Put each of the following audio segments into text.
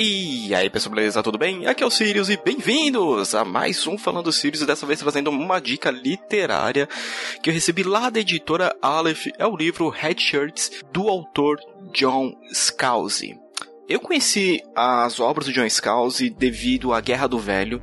E aí pessoal, beleza? Tudo bem? Aqui é o Sirius e bem-vindos a mais um Falando Sirius e dessa vez trazendo uma dica literária que eu recebi lá da editora Aleph, é o livro Head Shirts do autor John Scalzi. Eu conheci as obras do John Scalzi devido à Guerra do Velho,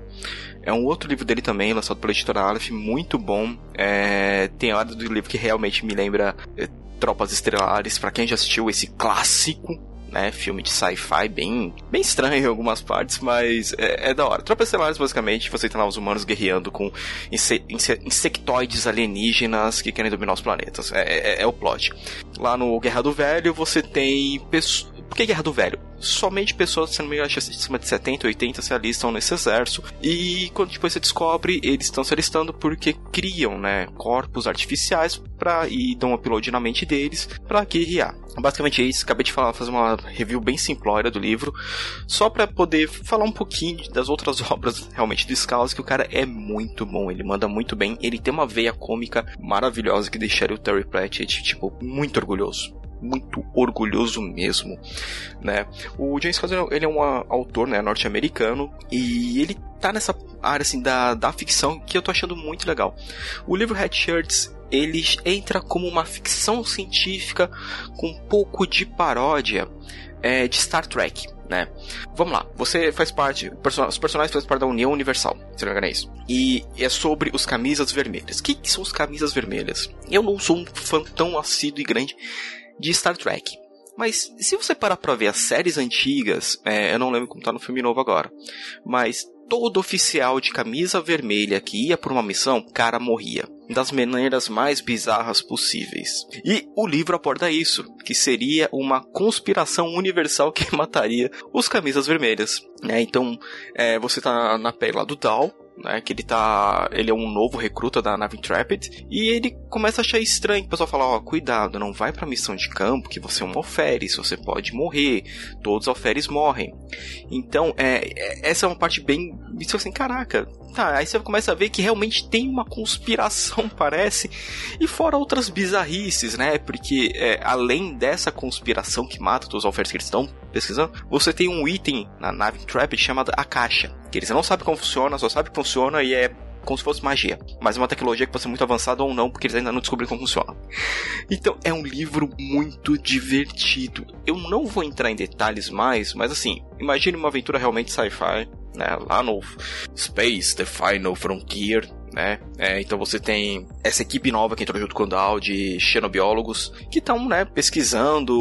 é um outro livro dele também, lançado pela editora Aleph, muito bom. É, tem hora do livro que realmente me lembra é, Tropas Estelares, para quem já assistiu esse clássico né? Filme de sci-fi bem, bem estranho em algumas partes, mas é, é da hora. Tropas Estelares, basicamente, você tem lá os humanos guerreando com inse inse insectoides alienígenas que querem dominar os planetas. É, é, é o plot. Lá no Guerra do Velho, você tem por que Guerra do Velho? Somente pessoas, se não me engano, acima de 70, 80 se alistam nesse exército. E quando depois você descobre, eles estão se alistando porque criam, né, corpos artificiais para e dão upload na mente deles para guerrear. Basicamente é isso. Acabei de falar, fazer uma review bem simplória do livro, só para poder falar um pouquinho das outras obras realmente do Scalzi, que o cara é muito bom, ele manda muito bem, ele tem uma veia cômica maravilhosa que deixaria o Terry Pratchett, tipo, muito orgulhoso muito orgulhoso mesmo, né? O James Scott ele é um autor, né, norte-americano e ele tá nessa área assim da, da ficção que eu tô achando muito legal. O livro Red Shirts ele entra como uma ficção científica com um pouco de paródia é, de Star Trek. Né? Vamos lá, você faz parte, os personagens fazem parte da União Universal, se não me engano é isso. E é sobre os camisas vermelhas. O que, que são os camisas vermelhas? Eu não sou um fã tão assíduo e grande de Star Trek. Mas se você parar pra ver as séries antigas, é, eu não lembro como tá no filme novo agora, mas todo oficial de camisa vermelha que ia por uma missão, cara morria. Das maneiras mais bizarras possíveis. E o livro aborda isso, que seria uma conspiração universal que mataria os camisas vermelhas. Né? Então, é, você tá na pele lá do Dal, né? Que ele tá. Ele é um novo recruta da nave Intrepid. E ele começa a achar estranho. O pessoal fala: Ó, oh, cuidado, não vai pra missão de campo que você é um alferes, você pode morrer. Todos os alferes morrem. Então, é, é, essa é uma parte bem. Isso assim, caraca. Tá, aí você começa a ver que realmente tem uma conspiração, parece. E fora outras bizarrices, né? Porque é, além dessa conspiração que mata todos os alferes que eles estão pesquisando, você tem um item na nave Intrepid chamado a caixa. Que eles não sabem como funciona, só sabem que funciona e é como se fosse magia. Mas é uma tecnologia que pode ser muito avançada ou não, porque eles ainda não descobriram como funciona. Então, é um livro muito divertido. Eu não vou entrar em detalhes mais, mas assim, imagine uma aventura realmente sci-fi, né? Lá no Space, The Final Frontier, né? É, então você tem essa equipe nova que entrou junto com o Dow de xenobiólogos que estão, né, pesquisando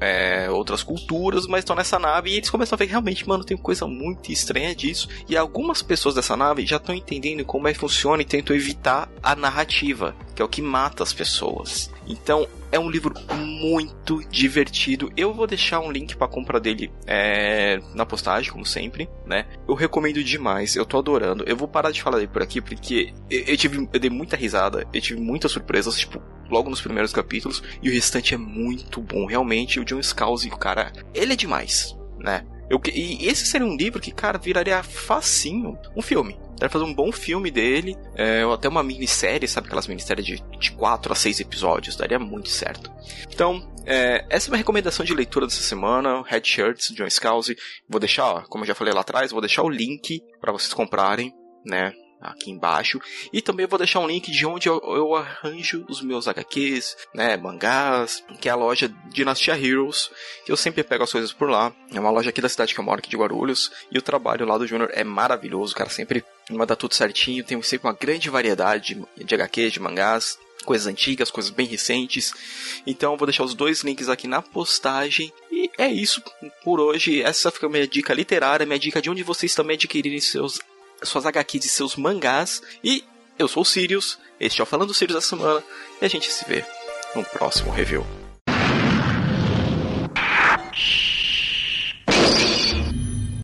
é, outras culturas, mas estão nessa nave e eles começam a ver realmente, mano, tem coisa muito estranha disso. E algumas pessoas dessa nave já estão entendendo como é que funciona e tentam evitar a narrativa, que é o que mata as pessoas. Então, é um livro muito divertido. Eu vou deixar um link para compra dele é, na postagem, como sempre, né? Eu recomendo demais, eu tô adorando. Eu vou parar de falar dele por aqui porque eu, eu tive, eu dei muita risada, eu tive muitas surpresas, tipo, logo nos primeiros capítulos, e o restante é muito bom. Realmente, o John Scalzi, o cara, ele é demais, né? Eu, e esse seria um livro que, cara, viraria facinho um filme. Deve fazer um bom filme dele, é, ou até uma minissérie, sabe? Aquelas minisséries de, de 4 a 6 episódios, daria muito certo. Então, é, essa é uma recomendação de leitura dessa semana, Red Shirts, John Scalzi. Vou deixar, como eu já falei lá atrás, vou deixar o link para vocês comprarem, né? Aqui embaixo. E também vou deixar um link de onde eu, arranjo os meus HQs, né, mangás, que é a loja Dynastia Heroes, que eu sempre pego as coisas por lá. É uma loja aqui da cidade que eu moro, aqui de Guarulhos, e o trabalho lá do Júnior é maravilhoso, o cara sempre manda tudo certinho, tem sempre uma grande variedade de, de HQs, de mangás, coisas antigas, coisas bem recentes. Então vou deixar os dois links aqui na postagem. E é isso por hoje. Essa fica a minha dica literária, minha dica de onde vocês também adquirirem seus suas HQs e seus mangás. E eu sou o Sirius, este é o Falando Sirius da Semana, e a gente se vê no próximo review.